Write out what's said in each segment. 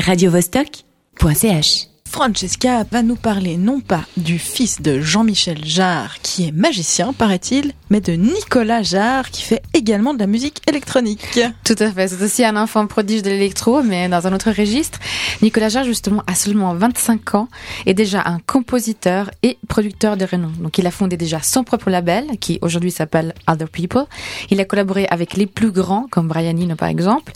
radiovostok.ch Francesca va nous parler non pas du fils de Jean-Michel Jarre qui est magicien, paraît-il, mais de Nicolas Jarre qui fait également de la musique électronique. Tout à fait, c'est aussi un enfant prodige de l'électro, mais dans un autre registre. Nicolas Jarre, justement, a seulement 25 ans et déjà un compositeur et producteur de renom. Donc il a fondé déjà son propre label, qui aujourd'hui s'appelle Other People. Il a collaboré avec les plus grands, comme Brian Eno par exemple.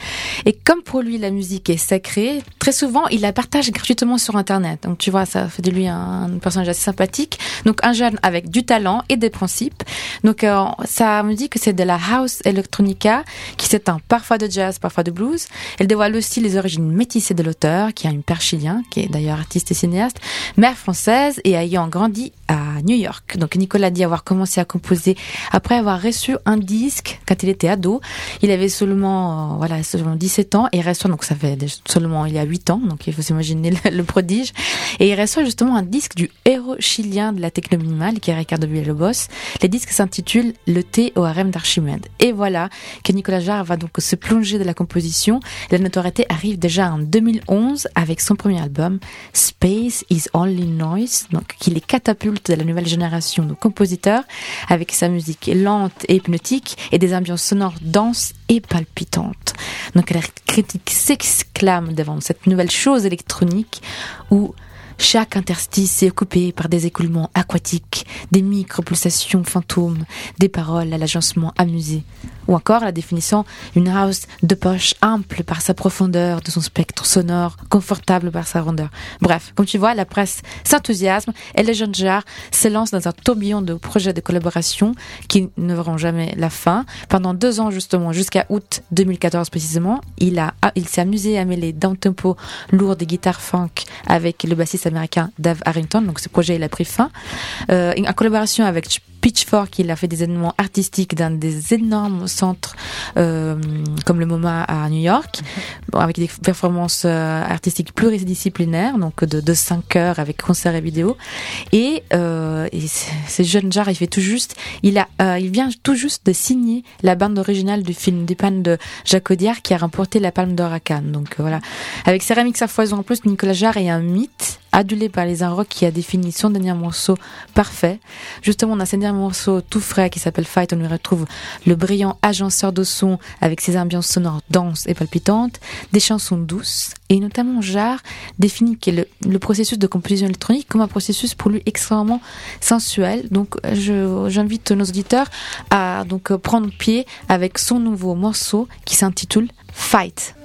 Et comme pour lui la musique est sacrée, très souvent il la partage gratuitement sur Internet. Donc tu vois, ça fait de lui un, personnage assez sympathique. Donc un jeune avec du talent et des principes. Donc euh, ça me dit que c'est de la house electronica qui s'éteint parfois de jazz, parfois de blues. Elle dévoile aussi les origines métissées de l'auteur, qui a une père chilien, qui est d'ailleurs artiste et cinéaste, mère française et ayant grandi à New York. Donc Nicolas dit avoir commencé à composer après avoir reçu un disque quand il était ado. Il avait seulement euh, voilà seulement 17 ans et reçoit donc ça fait seulement il y a 8 ans donc il faut s'imaginer le, prodige et il reçoit justement un disque du héros chilien de la techno minimale qui est Ricardo Villalobos. Le disque s'intitule Le thé au harem d'Archimède. Et voilà que Nicolas Jarre va donc se plonger de la composition. La notoriété arrive déjà en 2011 avec son premier album Space is Only Noise donc qui les catapulte de la nouvelle génération de compositeurs avec sa musique lente et hypnotique et des ambiances sonores denses et palpitantes. Donc la critique s'exclame devant cette nouvelle chose électronique où chaque interstice est occupé par des écoulements aquatiques, des micro-pulsations fantômes, des paroles à l'agencement amusé. Ou encore la définition une house de poche ample par sa profondeur, de son spectre sonore, confortable par sa rondeur. Bref, comme tu vois, la presse s'enthousiasme et les jeunes genres s'élancent dans un tourbillon de projets de collaboration qui ne verront jamais la fin. Pendant deux ans justement, jusqu'à août 2014 précisément, il a, il s'est amusé à mêler d'un tempo lourd des guitares funk avec le bassiste américain Dave Harrington. Donc ce projet il a pris fin. Euh, en collaboration avec Pitchfork, il a fait des événements artistiques dans des énormes centres euh, comme le MoMA à New York, avec des performances euh, artistiques pluridisciplinaires, donc de, de 5 heures avec concert et vidéo. Et, euh, et ce jeune genre, il fait tout juste, il a, euh, il vient tout juste de signer la bande originale du film pannes de Jacques Audiard qui a remporté la Palme d'Or à Cannes. Donc voilà, avec Céramique à foison en plus, Nicolas Jarre est un mythe adulé par les Rock qui a défini son dernier morceau parfait. Justement, dans ce dernier morceau tout frais qui s'appelle Fight, on y retrouve le brillant agenceur de son avec ses ambiances sonores denses et palpitantes, des chansons douces, et notamment Jarre définit le, processus de composition électronique comme un processus pour lui extrêmement sensuel. Donc, j'invite nos auditeurs à donc prendre pied avec son nouveau morceau qui s'intitule Fight.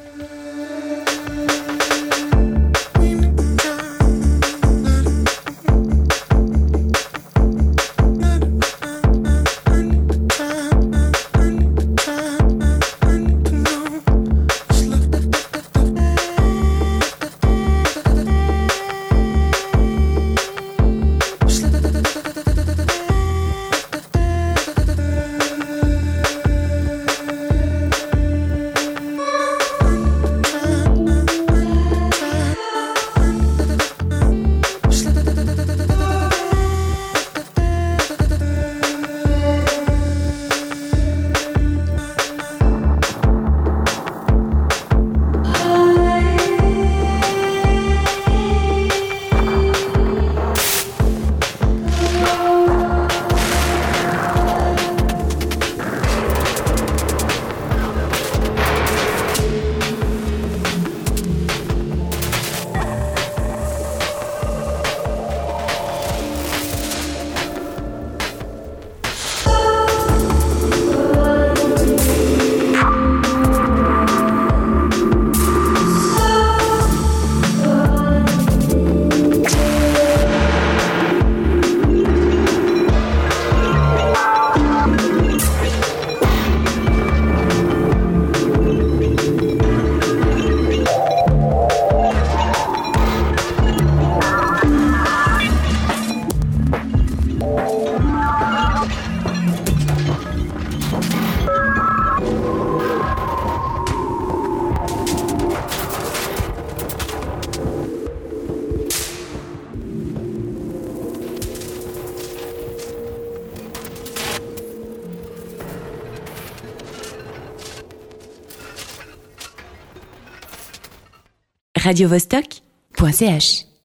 radiovostok.ch